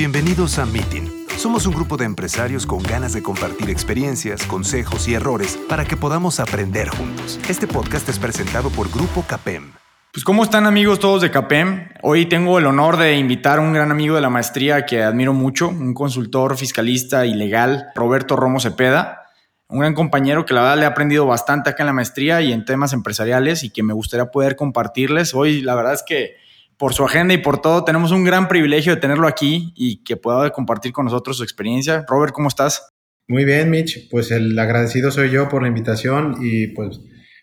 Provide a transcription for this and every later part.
Bienvenidos a Meeting. Somos un grupo de empresarios con ganas de compartir experiencias, consejos y errores para que podamos aprender juntos. Este podcast es presentado por Grupo Capem. Pues ¿cómo están amigos todos de CAPEM? Hoy tengo el honor de invitar a un gran amigo de la maestría que admiro mucho, un consultor fiscalista y legal, Roberto Romo Cepeda, un gran compañero que la verdad le he aprendido bastante acá en la maestría y en temas empresariales y que me gustaría poder compartirles. Hoy la verdad es que por su agenda y por todo tenemos un gran privilegio de tenerlo aquí y que pueda compartir con nosotros su experiencia. Robert, ¿cómo estás? Muy bien, Mitch. Pues el agradecido soy yo por la invitación y pues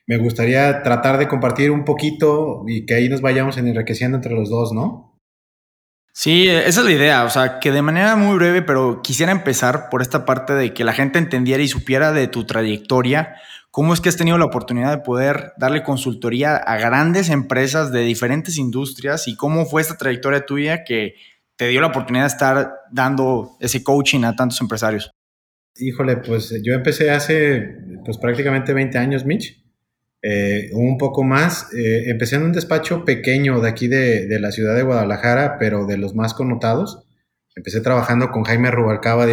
me gustaría tratar de compartir un poquito y que ahí nos vayamos enriqueciendo entre los dos, ¿no? Sí, esa es la idea, o sea, que de manera muy breve, pero quisiera empezar por esta parte de que la gente entendiera y supiera de tu trayectoria, cómo es que has tenido la oportunidad de poder darle consultoría a grandes empresas de diferentes industrias y cómo fue esta trayectoria tuya que te dio la oportunidad de estar dando ese coaching a tantos empresarios. Híjole, pues yo empecé hace pues prácticamente 20 años, Mitch eh, un poco más. Eh, empecé en un despacho pequeño de aquí de, la ciudad de Guadalajara, pero de los más connotados. Empecé trabajando con Jaime Rubalcaba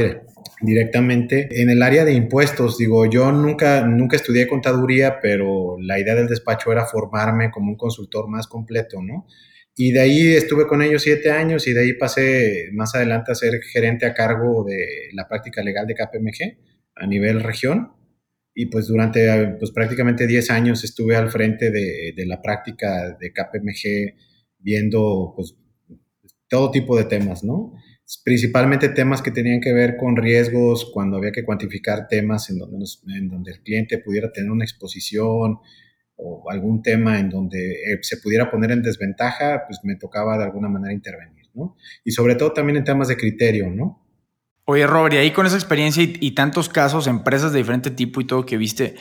directamente en el área de impuestos. Digo, yo nunca, nunca estudié contaduría, pero la idea del despacho era formarme como un consultor más completo, ¿no? Y de ahí estuve con ellos siete años y de ahí pasé más adelante a ser gerente a cargo de la práctica legal de KPMG a nivel región y pues durante pues prácticamente 10 años estuve al frente de, de, la práctica de KPMG viendo pues todo tipo de temas, ¿no? Principalmente temas que tenían que ver con riesgos, cuando había que cuantificar temas en donde, en donde el cliente pudiera tener una exposición o algún tema en donde eh, se pudiera poner en desventaja, pues me tocaba de alguna manera intervenir, ¿no? Y sobre todo también en temas de criterio, ¿no? Oye, Robert, y ahí con esa experiencia y, tantos casos, empresas de diferente tipo y todo que viste,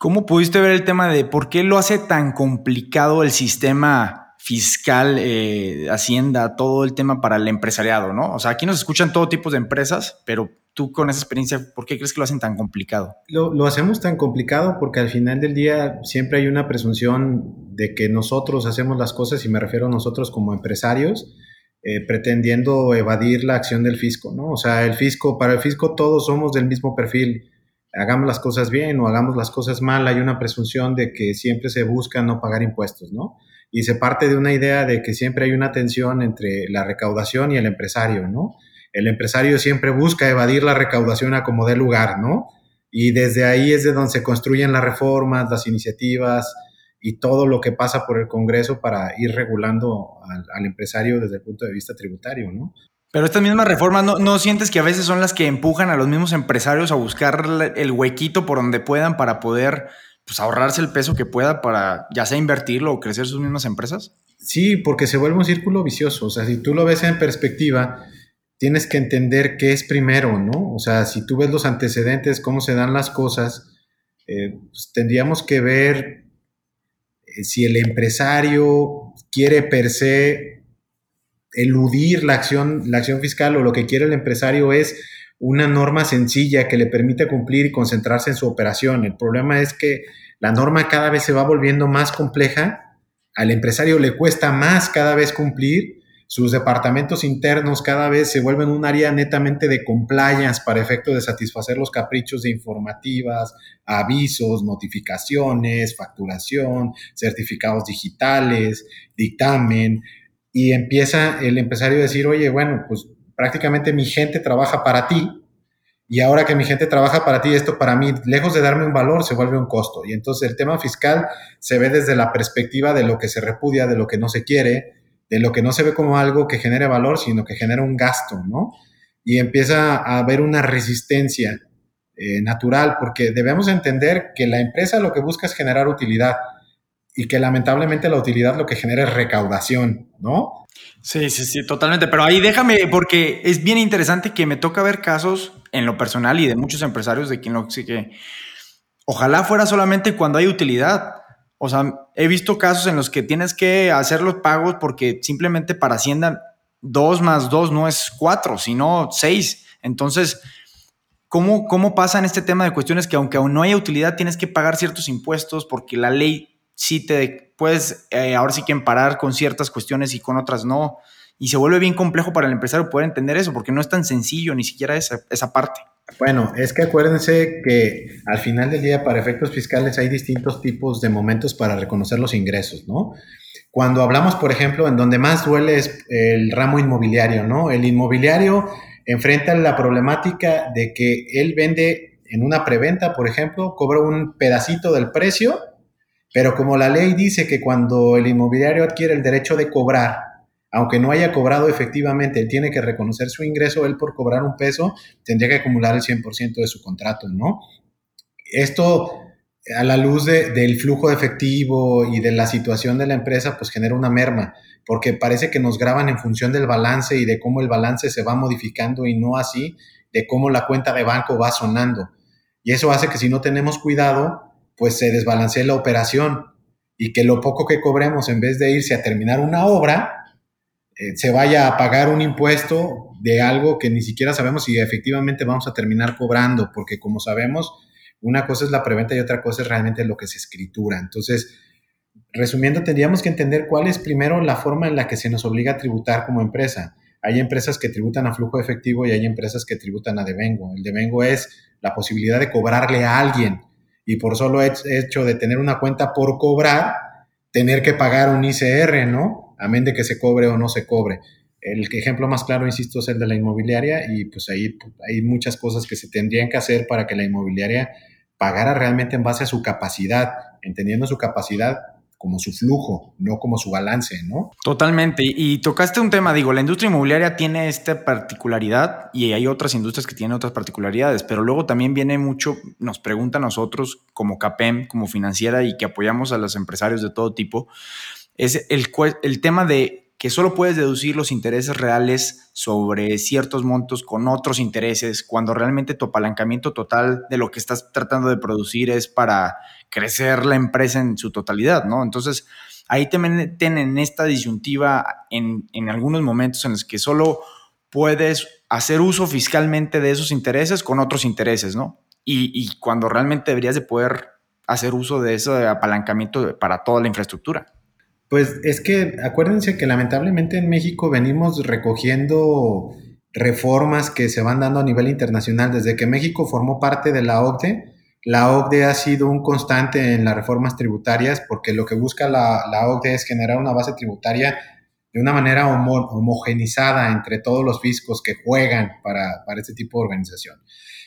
¿cómo pudiste ver el tema de por qué lo hace tan complicado el sistema fiscal, eh, Hacienda, todo el tema para el empresariado, ¿no? O sea, aquí nos escuchan todo tipo de empresas, pero tú con esa experiencia, ¿por qué crees que lo hacen tan complicado? Lo, hacemos tan complicado porque al final del día siempre hay una presunción de que nosotros hacemos las cosas, y me refiero a nosotros como empresarios, eh, pretendiendo evadir la acción del fisco, ¿no? O sea, el fisco, para el fisco todos somos del mismo perfil. Hagamos las cosas bien o hagamos las cosas mal, hay una presunción de que siempre se busca no pagar impuestos, ¿no? Y se parte de una idea de que siempre hay una tensión entre la recaudación y el empresario, ¿no? El empresario siempre busca evadir la recaudación a como dé lugar, ¿no? Y desde ahí es de donde se construyen las reformas, las iniciativas, y todo lo que pasa por el Congreso para ir regulando al, empresario desde el punto de vista tributario, ¿no? Pero estas mismas reformas, ¿no, ¿no, sientes que a veces son las que empujan a los mismos empresarios a buscar el huequito por donde puedan para poder pues, ahorrarse el peso que pueda para ya sea invertirlo o crecer sus mismas empresas? Sí, porque se vuelve un círculo vicioso. O sea, si tú lo ves en perspectiva, tienes que entender qué es primero, ¿no? O sea, si tú ves los antecedentes, cómo se dan las cosas, eh, pues tendríamos que ver eh, si el empresario quiere per se eludir la acción, la acción fiscal o lo que quiere el empresario es una norma sencilla que le permite cumplir y concentrarse en su operación. El problema es que la norma cada vez se va volviendo más compleja, al empresario le cuesta más cada vez cumplir sus departamentos internos cada vez se vuelven un área netamente de compliance para efecto de satisfacer los caprichos de informativas, avisos, notificaciones, facturación, certificados digitales, dictamen, y empieza el empresario a decir, oye, bueno, pues prácticamente mi gente trabaja para ti, y ahora que mi gente trabaja para ti, esto para mí, lejos de darme un valor, se vuelve un costo. Y entonces el tema fiscal se ve desde la perspectiva de lo que se repudia, de lo que no se quiere, de lo que no se ve como algo que genere valor, sino que genera un gasto, ¿no? Y empieza a haber una resistencia eh, natural, porque debemos entender que la empresa lo que busca es generar utilidad y que lamentablemente la utilidad lo que genera es recaudación, ¿no? Sí, sí, sí, totalmente. Pero ahí déjame, porque es bien interesante que me toca ver casos en lo personal y de muchos empresarios de quien lo sí que ojalá fuera solamente cuando hay utilidad o sea, he visto casos en los que tienes que hacer los pagos porque simplemente para Hacienda dos más dos no es cuatro, sino seis. Entonces, ¿cómo, ¿cómo pasa en este tema de cuestiones que aunque aún no haya utilidad, tienes que pagar ciertos impuestos porque la ley sí te puedes eh, ahora sí que emparar con ciertas cuestiones y con otras no? Y se vuelve bien complejo para el empresario poder entender eso, porque no es tan sencillo ni siquiera esa, esa parte. Bueno, es que acuérdense que al final del día, para efectos fiscales, hay distintos tipos de momentos para reconocer los ingresos, ¿no? Cuando hablamos, por ejemplo, en donde más duele es el ramo inmobiliario, ¿no? El inmobiliario enfrenta la problemática de que él vende en una preventa, por ejemplo, cobra un pedacito del precio, pero como la ley dice que cuando el inmobiliario adquiere el derecho de cobrar, aunque no haya cobrado efectivamente, él tiene que reconocer su ingreso, él por cobrar un peso tendría que acumular el 100% de su contrato, ¿no? Esto a la luz del flujo de efectivo y de la situación de la empresa, pues genera una merma, porque parece que nos graban en función del balance y de cómo el balance se va modificando y no así de cómo la cuenta de banco va sonando. Y eso hace que si no tenemos cuidado, pues se desbalancee la operación y que lo poco que cobremos en vez de irse a terminar una obra, eh, se vaya a pagar un impuesto de algo que ni siquiera sabemos si efectivamente vamos a terminar cobrando, porque como sabemos, una cosa es la preventa y otra cosa es realmente lo que se escritura. Entonces, resumiendo, tendríamos que entender cuál es primero la forma en la que se nos obliga a tributar como empresa. Hay empresas que tributan a flujo efectivo y hay empresas que tributan a devengo. El devengo es la posibilidad de cobrarle a alguien y por solo hecho de tener una cuenta por cobrar, tener que pagar un ICR, ¿no? amén de que se cobre o no se cobre. El ejemplo más claro, insisto, es el de la inmobiliaria y pues ahí hay muchas cosas que se tendrían que hacer para que la inmobiliaria pagara realmente en base a su capacidad, entendiendo su capacidad como su flujo, no como su balance, ¿no? Totalmente. Y, tocaste un tema, digo, la industria inmobiliaria tiene esta particularidad y hay otras industrias que tienen otras particularidades, pero luego también viene mucho, nos pregunta a nosotros como CAPEM, como financiera y que apoyamos a los empresarios de todo tipo, es el, el tema de que solo puedes deducir los intereses reales sobre ciertos montos con otros intereses, cuando realmente tu apalancamiento total de lo que estás tratando de producir es para crecer la empresa en su totalidad, ¿no? Entonces, ahí te meten en esta disyuntiva en, en algunos momentos en los que solo puedes hacer uso fiscalmente de esos intereses con otros intereses, ¿no? Y, y cuando realmente deberías de poder hacer uso de ese apalancamiento para toda la infraestructura. Pues es que acuérdense que lamentablemente en México venimos recogiendo reformas que se van dando a nivel internacional. Desde que México formó parte de la OCDE, la OCDE ha sido un constante en las reformas tributarias porque lo que busca la, OCDE es generar una base tributaria de una manera homogenizada entre todos los fiscos que juegan para, para este tipo de organización.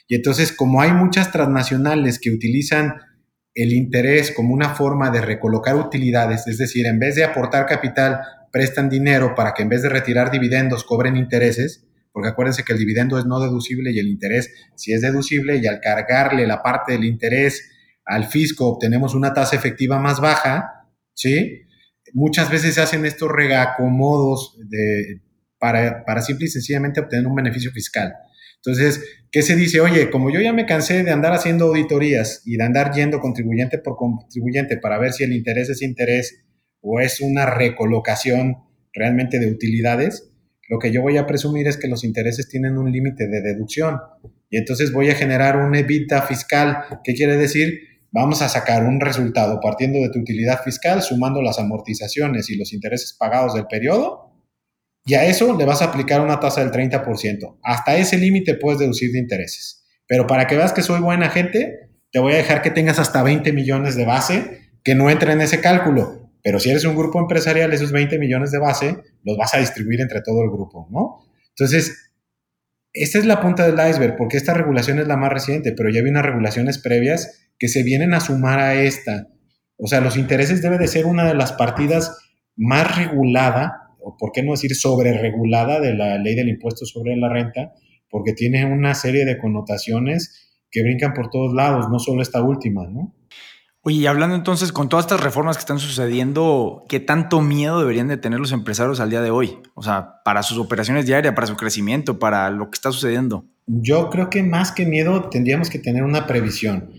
Y entonces, como hay muchas transnacionales que utilizan el interés como una forma de recolocar utilidades, es decir, en vez de aportar capital, prestan dinero para que en vez de retirar dividendos cobren intereses, porque acuérdense que el dividendo es no deducible y el interés sí es deducible y al cargarle la parte del interés al fisco obtenemos una tasa efectiva más baja, ¿sí? Muchas veces se hacen estos regacomodos de, para, para simple y sencillamente obtener un beneficio fiscal. Entonces, ¿qué se dice? Oye, como yo ya me cansé de andar haciendo auditorías y de andar yendo contribuyente por contribuyente para ver si el interés es interés o es una recolocación realmente de utilidades, lo que yo voy a presumir es que los intereses tienen un límite de deducción y entonces voy a generar un EBITDA fiscal. ¿Qué quiere decir? Vamos a sacar un resultado partiendo de tu utilidad fiscal, sumando las amortizaciones y los intereses pagados del periodo y a eso le vas a aplicar una tasa del 30%. Hasta ese límite puedes deducir de intereses. Pero para que veas que soy buena gente, te voy a dejar que tengas hasta 20 millones de base que no entren en ese cálculo. Pero si eres un grupo empresarial, esos 20 millones de base los vas a distribuir entre todo el grupo, ¿no? Entonces, esta es la punta del iceberg, porque esta regulación es la más reciente, pero ya hay unas regulaciones previas que se vienen a sumar a esta. O sea, los intereses debe de ser una de las partidas más regulada o por qué no decir sobreregulada de la ley del impuesto sobre la renta, porque tiene una serie de connotaciones que brincan por todos lados, no solo esta última, ¿no? Oye, y hablando entonces con todas estas reformas que están sucediendo, ¿qué tanto miedo deberían de tener los empresarios al día de hoy? O sea, para sus operaciones diarias, para su crecimiento, para lo que está sucediendo. Yo creo que más que miedo tendríamos que tener una previsión.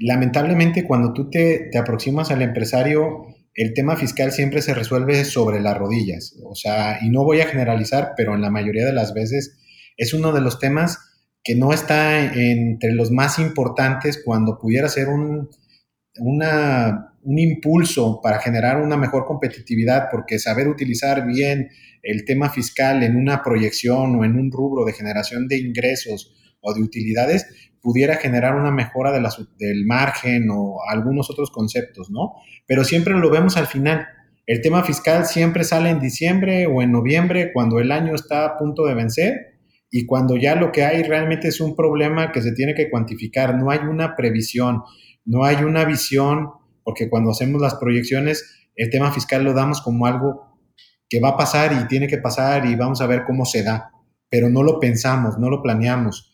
Lamentablemente, cuando tú te, te aproximas al empresario, el tema fiscal siempre se resuelve sobre las rodillas. O sea, y no voy a generalizar, pero en la mayoría de las veces es uno de los temas que no está entre los más importantes cuando pudiera ser un, un impulso para generar una mejor competitividad, porque saber utilizar bien el tema fiscal en una proyección o en un rubro de generación de ingresos o de utilidades pudiera generar una mejora de del margen o algunos otros conceptos, ¿no? Pero siempre lo vemos al final. El tema fiscal siempre sale en diciembre o en noviembre cuando el año está a punto de vencer y cuando ya lo que hay realmente es un problema que se tiene que cuantificar. No hay una previsión, no hay una visión, porque cuando hacemos las proyecciones, el tema fiscal lo damos como algo que va a pasar y tiene que pasar y vamos a ver cómo se da, pero no lo pensamos, no lo planeamos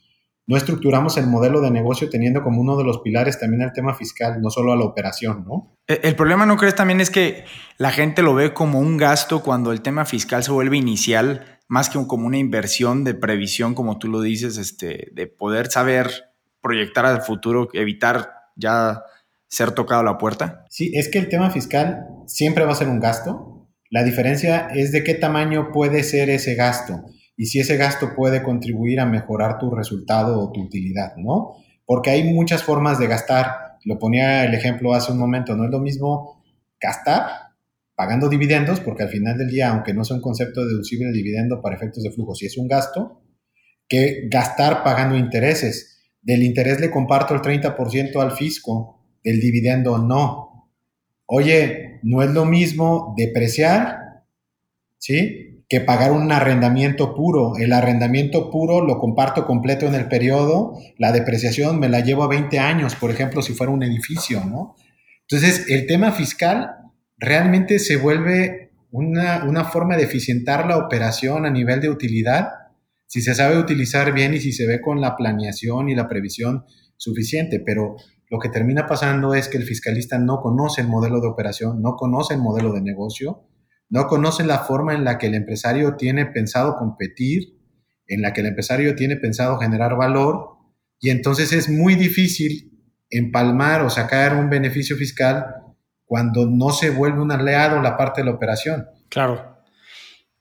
no estructuramos el modelo de negocio teniendo como uno de los pilares también el tema fiscal, no solo a la operación, ¿no? E, el problema, ¿no crees también es que la gente lo ve como un gasto cuando el tema fiscal se vuelve inicial, más que como una inversión de previsión, como tú lo dices, este, de poder saber proyectar al futuro, evitar ya ser tocado la puerta? Sí, es que el tema fiscal siempre va a ser un gasto. La diferencia es de qué tamaño puede ser ese gasto y si ese gasto puede contribuir a mejorar tu resultado o tu utilidad, ¿no? Porque hay muchas formas de gastar. Lo ponía el ejemplo hace un momento, no es lo mismo gastar pagando dividendos, porque al final del día, aunque no sea un concepto deducible el dividendo para efectos de flujo, si es un gasto, que gastar pagando intereses. Del interés le comparto el 30% al fisco, del dividendo no. Oye, no es lo mismo depreciar, ¿sí? que pagar un arrendamiento puro. El arrendamiento puro lo comparto completo en el periodo, la depreciación me la llevo a 20 años, por ejemplo, si fuera un edificio, ¿no? Entonces, el tema fiscal realmente se vuelve una, una forma de eficientar la operación a nivel de utilidad, si se sabe utilizar bien y si se ve con la planeación y la previsión suficiente, pero lo que termina pasando es que el fiscalista no conoce el modelo de operación, no conoce el modelo de negocio, no conocen la forma en la que el empresario tiene pensado competir, en la que el empresario tiene pensado generar valor, y entonces es muy difícil empalmar o sacar un beneficio fiscal cuando no se vuelve un aliado la parte de la operación. Claro.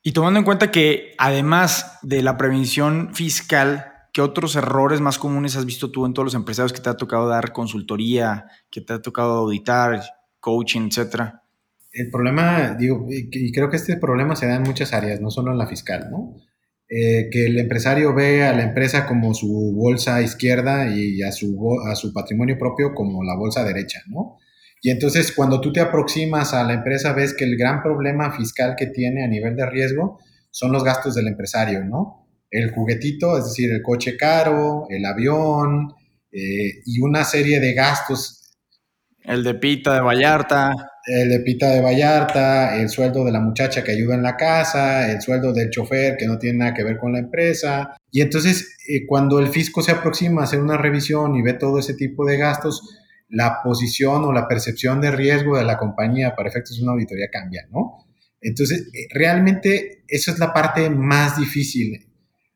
Y tomando en cuenta que además de la prevención fiscal, ¿qué otros errores más comunes has visto tú en todos los empresarios que te ha tocado dar consultoría, que te ha tocado auditar, coaching, etcétera? el problema, digo, y creo que este problema se da en muchas áreas, no solo en la fiscal, ¿no? Eh, que el empresario ve a la empresa como su bolsa izquierda y a su, a su patrimonio propio como la bolsa derecha, ¿no? Y entonces cuando tú te aproximas a la empresa ves que el gran problema fiscal que tiene a nivel de riesgo son los gastos del empresario, ¿no? El juguetito, es decir, el coche caro, el avión eh, y una serie de gastos. El de Pita de Vallarta el de Pita de Vallarta, el sueldo de la muchacha que ayuda en la casa, el sueldo del chofer que no tiene nada que ver con la empresa. Y entonces, eh, cuando el fisco se aproxima a hacer una revisión y ve todo ese tipo de gastos, la posición o la percepción de riesgo de la compañía para efectos de una auditoría cambia, ¿no? Entonces, eh, realmente eso es la parte más difícil,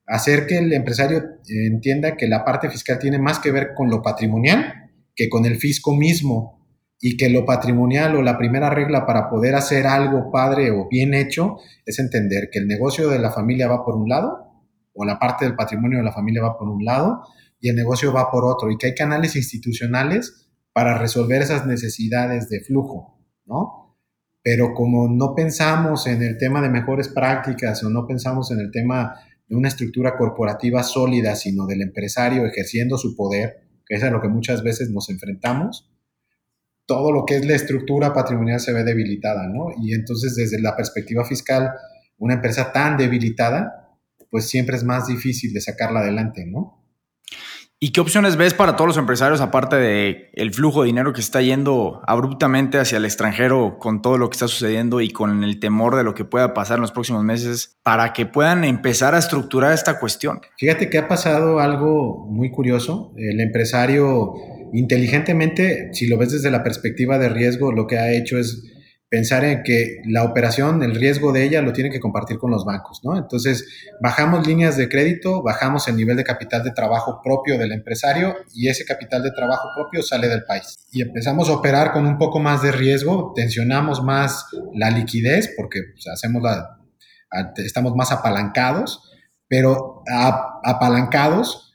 hacer que el empresario entienda que la parte fiscal tiene más que ver con lo patrimonial que con el fisco mismo y que lo patrimonial o la primera regla para poder hacer algo padre o bien hecho es entender que el negocio de la familia va por un lado o la parte del patrimonio de la familia va por un lado y el negocio va por otro y que hay canales institucionales para resolver esas necesidades de flujo, ¿no? Pero como no pensamos en el tema de mejores prácticas o no pensamos en el tema de una estructura corporativa sólida, sino del empresario ejerciendo su poder, que es a lo que muchas veces nos enfrentamos, todo lo que es la estructura patrimonial se ve debilitada, ¿no? Y entonces desde la perspectiva fiscal, una empresa tan debilitada, pues siempre es más difícil de sacarla adelante, ¿no? ¿Y qué opciones ves para todos los empresarios, aparte de el flujo de dinero que está yendo abruptamente hacia el extranjero con todo lo que está sucediendo y con el temor de lo que pueda pasar en los próximos meses, para que puedan empezar a estructurar esta cuestión? Fíjate que ha pasado algo muy curioso. El empresario inteligentemente, si lo ves desde la perspectiva de riesgo, lo que ha hecho es pensar en que la operación, el riesgo de ella lo tiene que compartir con los bancos, ¿no? Entonces, bajamos líneas de crédito, bajamos el nivel de capital de trabajo propio del empresario y ese capital de trabajo propio sale del país. Y empezamos a operar con un poco más de riesgo, tensionamos más la liquidez porque pues, hacemos la, estamos más apalancados, pero apalancados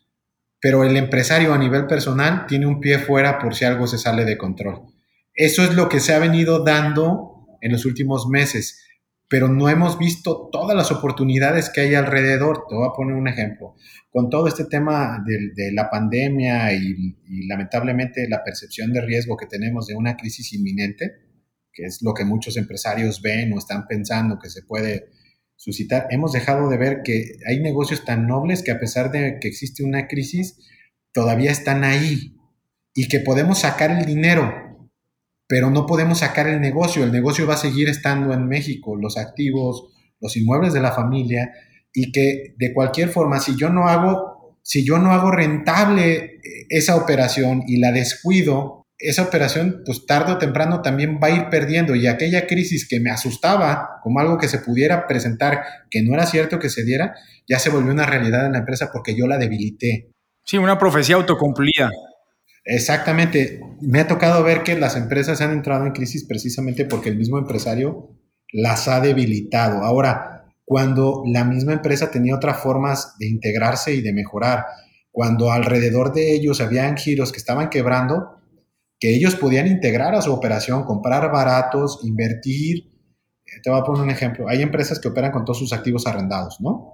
pero el empresario a nivel personal tiene un pie fuera por si algo se sale de control. Eso es lo que se ha venido dando en los últimos meses. pero no hemos visto todas las oportunidades que hay alrededor. Te voy a poner un ejemplo. Con todo este tema de, la pandemia y, y, lamentablemente la percepción de riesgo que tenemos de una crisis inminente, que es lo que muchos empresarios ven o están pensando que se puede suscitar, hemos dejado de ver que hay negocios tan nobles que a pesar de que existe una crisis, todavía están ahí y que podemos sacar el dinero, pero no podemos sacar el negocio. El negocio va a seguir estando en México, los activos, los inmuebles de la familia, y que de cualquier forma, si yo no hago, si yo no hago rentable eh, esa operación y la descuido, esa operación, pues tarde o temprano también va a ir perdiendo. Y aquella crisis que me asustaba como algo que se pudiera presentar, que no era cierto que se diera, ya se volvió una realidad en la empresa porque yo la debilité. Sí, una profecía autocumplida. Exactamente. Me ha tocado ver que las empresas han entrado en crisis precisamente porque el mismo empresario las ha debilitado. Ahora, cuando la misma empresa tenía otras formas de integrarse y de mejorar, cuando alrededor de ellos habían giros que estaban quebrando, que ellos podían integrar a su operación, comprar baratos, invertir. Te voy a poner un ejemplo. Hay empresas que operan con todos sus activos arrendados, ¿no?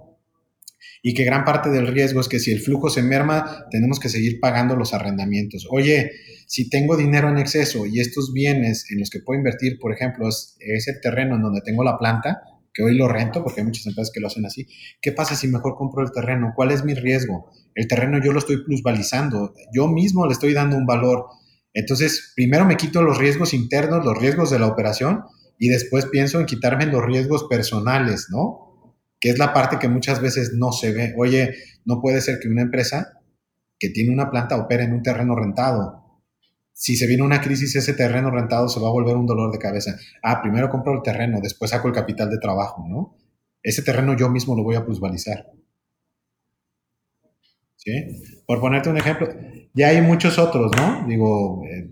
Y que gran parte del riesgo es que si el flujo se merma, tenemos que seguir pagando los arrendamientos. Oye, si tengo dinero en exceso y estos bienes en los que puedo invertir, por ejemplo, es ese terreno en donde tengo la planta, que hoy lo rento, porque hay muchas empresas que lo hacen así, ¿qué pasa si mejor compro el terreno? ¿Cuál es mi riesgo? El terreno yo lo estoy plusvalizando, yo mismo le estoy dando un valor. Entonces, primero me quito los riesgos internos, los riesgos de la operación, y después pienso en quitarme los riesgos personales, ¿no? Que es la parte que muchas veces no se ve. Oye, no puede ser que una empresa que tiene una planta opere en un terreno rentado. Si se viene una crisis, ese terreno rentado se va a volver un dolor de cabeza. Ah, primero compro el terreno, después saco el capital de trabajo, ¿no? Ese terreno yo mismo lo voy a plusvalizar. ¿Sí? Por ponerte un ejemplo, ya hay muchos otros, ¿no? Digo, eh,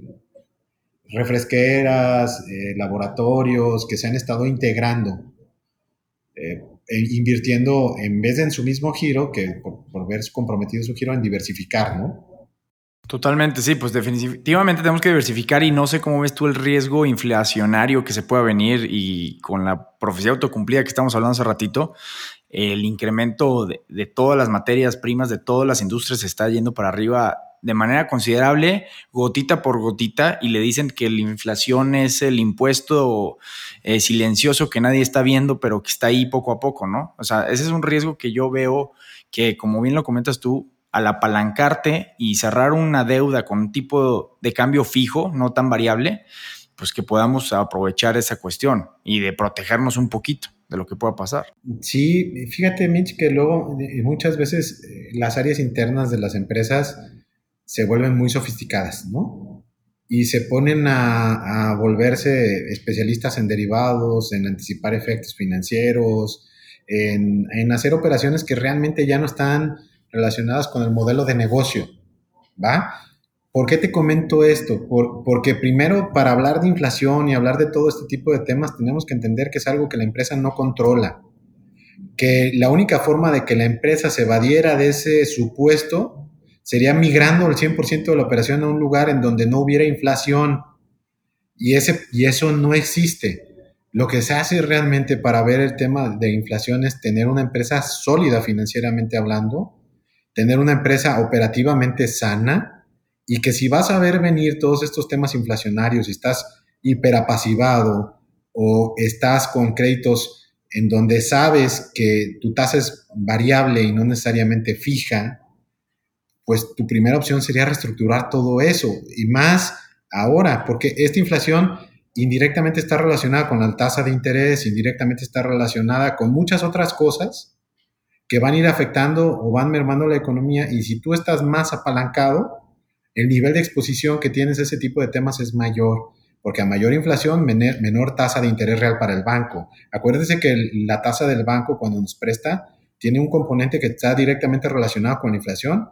refresqueras, eh, laboratorios que se han estado integrando. Eh, invirtiendo en vez de en su mismo giro, que por, por ver comprometido su giro, en diversificar, ¿no? Totalmente, sí, pues definitivamente tenemos que diversificar y no sé cómo ves tú el riesgo inflacionario que se pueda venir y con la profecía autocumplida que estamos hablando hace ratito, el incremento de todas las materias primas de todas las industrias se está yendo para arriba de manera considerable, gotita por gotita, y le dicen que la inflación es el impuesto eh, silencioso que nadie está viendo, pero que está ahí poco a poco, ¿no? O sea, ese es un riesgo que yo veo que, como bien lo comentas tú, al apalancarte y cerrar una deuda con un tipo de cambio fijo, no tan variable, pues que podamos aprovechar esa cuestión y de protegernos un poquito de lo que pueda pasar. Sí, fíjate, Mitch, que luego eh, muchas veces eh, las áreas internas de las empresas se vuelven muy sofisticadas, ¿no? Y se ponen a, volverse especialistas en derivados, en anticipar efectos financieros, en, hacer operaciones que realmente ya no están relacionadas con el modelo de negocio, ¿va? ¿Por qué te comento esto? porque primero, para hablar de inflación y hablar de todo este tipo de temas, tenemos que entender que es algo que la empresa no controla, que la única forma de que la empresa se evadiera de ese supuesto sería migrando el 100% de la operación a un lugar en donde no hubiera inflación. Y, ese, y eso no existe. Lo que se hace realmente para ver el tema de inflación es tener una empresa sólida financieramente hablando, tener una empresa operativamente sana y que si vas a ver venir todos estos temas inflacionarios estás hiperapasivado o estás con créditos en donde sabes que tu tasa es variable y no necesariamente fija, pues tu primera opción sería reestructurar todo eso y más ahora, porque esta inflación indirectamente está relacionada con la tasa de interés, indirectamente está relacionada con muchas otras cosas que van a ir afectando o van mermando la economía y si tú estás más apalancado, el nivel de exposición que tienes a ese tipo de temas es mayor, porque a mayor inflación, menor, menor tasa de interés real para el banco. Acuérdense que la tasa del banco cuando nos presta tiene un componente que está directamente relacionado con la inflación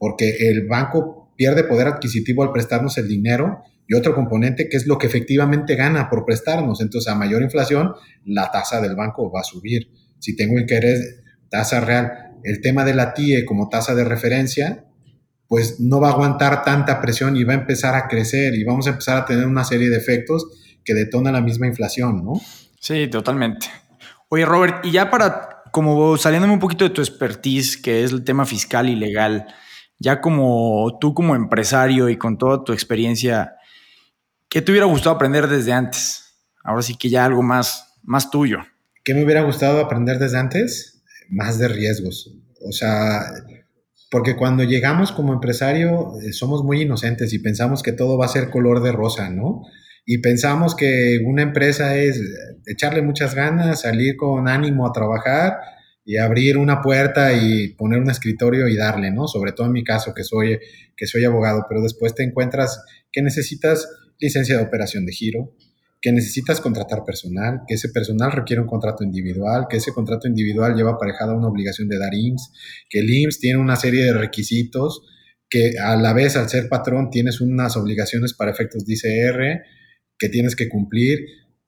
porque el banco pierde poder adquisitivo al prestarnos el dinero y otro componente que es lo que efectivamente gana por prestarnos. Entonces, a mayor inflación, la tasa del banco va a subir. Si tengo interés, tasa real, el tema de la TIE como tasa de referencia, pues no va a aguantar tanta presión y va a empezar a crecer y vamos a empezar a tener una serie de efectos que detonan la misma inflación, ¿no? Sí, totalmente. Oye, Robert, y ya para, como saliéndome un poquito de tu expertise, que es el tema fiscal y legal, ya como tú como empresario y con toda tu experiencia, ¿qué te hubiera gustado aprender desde antes? Ahora sí que ya algo más, más tuyo. ¿Qué me hubiera gustado aprender desde antes? Más de riesgos. O sea, porque cuando llegamos como empresario eh, somos muy inocentes y pensamos que todo va a ser color de rosa, ¿no? Y pensamos que una empresa es echarle muchas ganas, salir con ánimo a trabajar y abrir una puerta y poner un escritorio y darle, ¿no? Sobre todo en mi caso, que soy, que soy abogado, pero después te encuentras que necesitas licencia de operación de giro, que necesitas contratar personal, que ese personal requiere un contrato individual, que ese contrato individual lleva aparejada una obligación de dar IMSS, que el IMSS tiene una serie de requisitos, que a la vez al ser patrón tienes unas obligaciones para efectos de ICR que tienes que cumplir.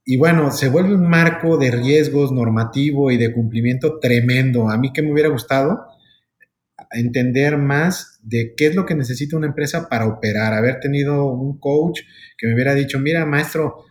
Y bueno, se vuelve un marco de riesgos normativo y de cumplimiento tremendo. A mí que me hubiera gustado entender más de qué es lo que necesita una empresa para operar, haber tenido un coach que me hubiera dicho, mira, maestro,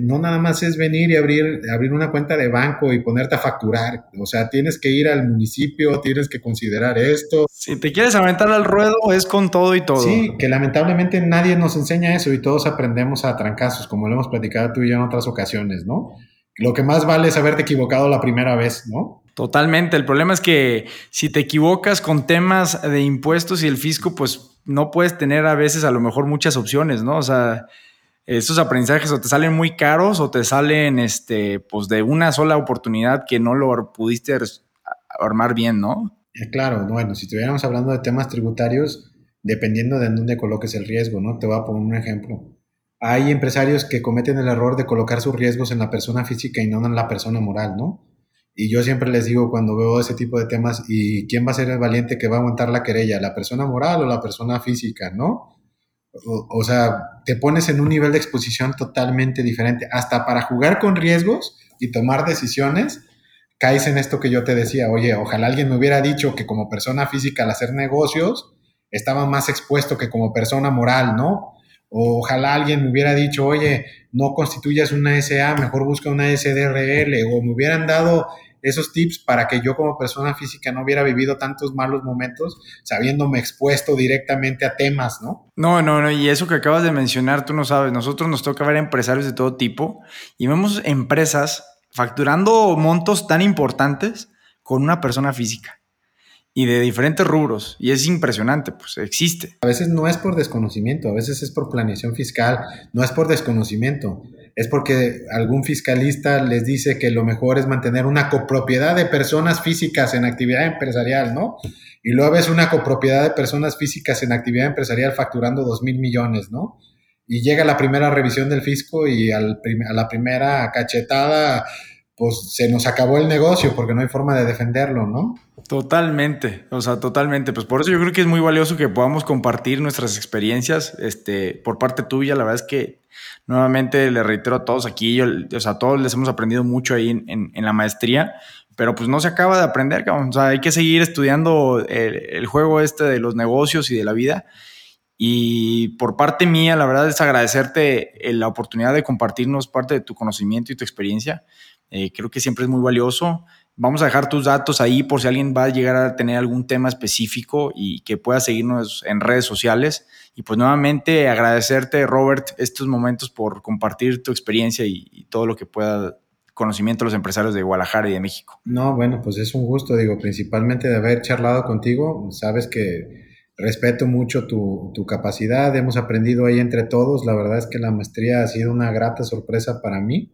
no nada más es venir y abrir, abrir una cuenta de banco y ponerte a facturar. O sea, tienes que ir al municipio, tienes que considerar esto. Si te quieres aventar al ruedo, es con todo y todo. Sí, que lamentablemente nadie nos enseña eso y todos aprendemos a trancazos, como lo hemos platicado tú y yo en otras ocasiones, ¿no? Lo que más vale es haberte equivocado la primera vez, ¿no? Totalmente. El problema es que si te equivocas con temas de impuestos y el fisco, pues no puedes tener a veces a lo mejor muchas opciones, ¿no? O sea, esos aprendizajes o te salen muy caros o te salen este, pues de una sola oportunidad que no lo pudiste armar bien, ¿no? Eh, claro, bueno, si estuviéramos hablando de temas tributarios, dependiendo de dónde coloques el riesgo, ¿no? Te voy a poner un ejemplo. Hay empresarios que cometen el error de colocar sus riesgos en la persona física y no en la persona moral, ¿no? Y yo siempre les digo cuando veo ese tipo de temas, ¿y quién va a ser el valiente que va a aguantar la querella? ¿La persona moral o la persona física, no? O, sea, te pones en un nivel de exposición totalmente diferente. Hasta para jugar con riesgos y tomar decisiones, caes en esto que yo te decía, oye, ojalá alguien me hubiera dicho que como persona física al hacer negocios estaba más expuesto que como persona moral, ¿no? O ojalá alguien me hubiera dicho, oye, no constituyas una SA, mejor busca una SDRL, o me hubieran dado esos tips para que yo como persona física no hubiera vivido tantos malos momentos sabiéndome expuesto directamente a temas, ¿no? No, no, no, y eso que acabas de mencionar, tú no sabes, nosotros nos toca ver empresarios de todo tipo y vemos empresas facturando montos tan importantes con una persona física y de diferentes rubros. Y es impresionante, pues existe. A veces no es por desconocimiento, a veces es por planeación fiscal, no es por desconocimiento es porque algún fiscalista les dice que lo mejor es mantener una copropiedad de personas físicas en actividad empresarial, ¿no? Y luego ves una copropiedad de personas físicas en actividad empresarial facturando dos mil millones, ¿no? Y llega la primera revisión del fisco y a la primera cachetada, pues se nos acabó el negocio porque no hay forma de defenderlo, ¿no? Totalmente, o sea, totalmente. Pues por eso yo creo que es muy valioso que podamos compartir nuestras experiencias este, por parte tuya. La verdad es que nuevamente le reitero a todos aquí, yo, o sea, todos les hemos aprendido mucho ahí en, la maestría, pero pues no se acaba de aprender, o sea, hay que seguir estudiando el, juego este de los negocios y de la vida. Y por parte mía, la verdad es agradecerte eh, la oportunidad de compartirnos parte de tu conocimiento y tu experiencia. Eh, creo que siempre es muy valioso. Vamos a dejar tus datos ahí por si alguien va a llegar a tener algún tema específico y que pueda seguirnos en redes sociales. Y pues nuevamente agradecerte, Robert, estos momentos por compartir tu experiencia y, todo lo que pueda conocimiento a los empresarios de Guadalajara y de México. No, bueno, pues es un gusto, digo, principalmente de haber charlado contigo. Sabes que respeto mucho tu, tu, capacidad, hemos aprendido ahí entre todos. La verdad es que la maestría ha sido una grata sorpresa para mí.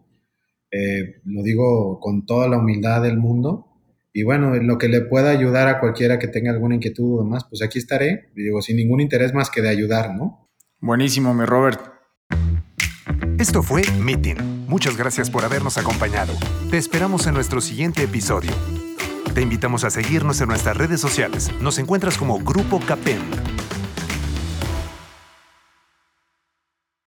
Eh, lo digo con toda la humildad del mundo. Y bueno, lo que le pueda ayudar a cualquiera que tenga alguna inquietud o demás, pues aquí estaré, digo, sin ningún interés más que de ayudar, ¿no? Buenísimo, mi Robert. Esto fue Meeting. Muchas gracias por habernos acompañado. Te esperamos en nuestro siguiente episodio. Te invitamos a seguirnos en nuestras redes sociales. Nos encuentras como Grupo Capen.